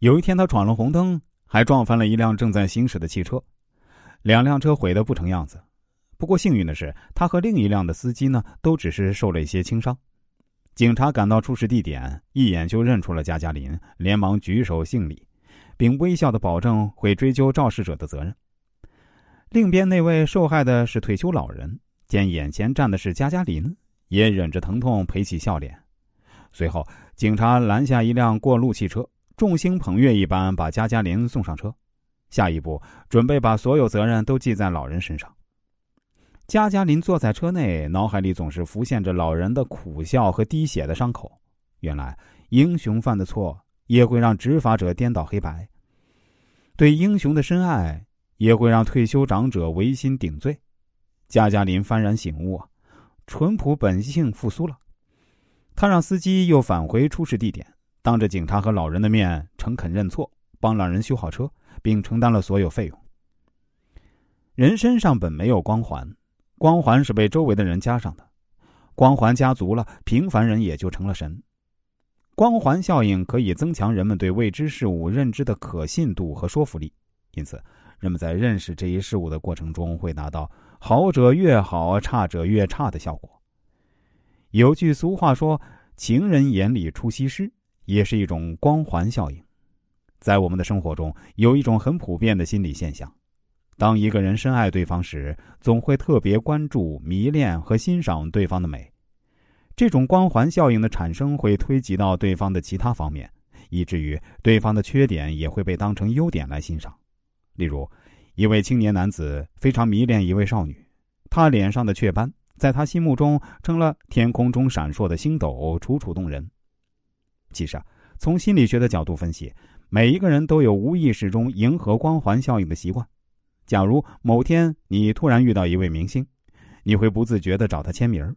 有一天，他闯了红灯，还撞翻了一辆正在行驶的汽车，两辆车毁得不成样子。不过幸运的是，他和另一辆的司机呢，都只是受了一些轻伤。警察赶到出事地点，一眼就认出了加加林，连忙举手敬礼，并微笑的保证会追究肇事者的责任。另边那位受害的是退休老人，见眼前站的是加加林，也忍着疼痛赔起笑脸。随后，警察拦下一辆过路汽车，众星捧月一般把加加林送上车，下一步准备把所有责任都记在老人身上。加加林坐在车内，脑海里总是浮现着老人的苦笑和滴血的伤口。原来，英雄犯的错也会让执法者颠倒黑白；对英雄的深爱也会让退休长者违心顶罪。加加林幡然醒悟，淳朴本性复苏了。他让司机又返回出事地点，当着警察和老人的面诚恳认错，帮老人修好车，并承担了所有费用。人身上本没有光环。光环是被周围的人加上的，光环加足了，平凡人也就成了神。光环效应可以增强人们对未知事物认知的可信度和说服力，因此，人们在认识这一事物的过程中会达到“好者越好，差者越差”的效果。有句俗话说：“情人眼里出西施”，也是一种光环效应。在我们的生活中，有一种很普遍的心理现象。当一个人深爱对方时，总会特别关注、迷恋和欣赏对方的美。这种光环效应的产生会推及到对方的其他方面，以至于对方的缺点也会被当成优点来欣赏。例如，一位青年男子非常迷恋一位少女，他脸上的雀斑在他心目中成了天空中闪烁的星斗，楚楚动人。其实啊，从心理学的角度分析，每一个人都有无意识中迎合光环效应的习惯。假如某天你突然遇到一位明星，你会不自觉的找他签名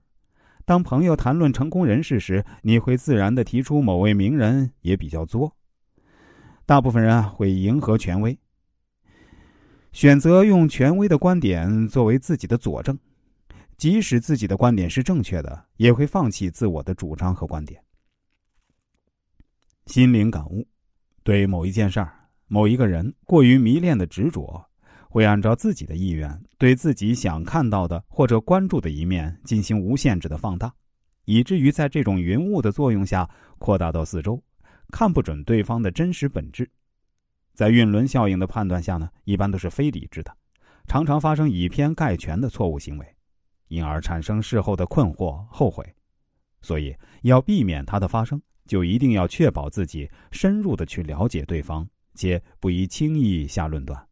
当朋友谈论成功人士时，你会自然的提出某位名人也比较作。大部分人啊会迎合权威，选择用权威的观点作为自己的佐证，即使自己的观点是正确的，也会放弃自我的主张和观点。心灵感悟：对某一件事儿、某一个人过于迷恋的执着。会按照自己的意愿，对自己想看到的或者关注的一面进行无限制的放大，以至于在这种云雾的作用下扩大到四周，看不准对方的真实本质。在晕轮效应的判断下呢，一般都是非理智的，常常发生以偏概全的错误行为，因而产生事后的困惑、后悔。所以，要避免它的发生，就一定要确保自己深入的去了解对方，且不宜轻易下论断。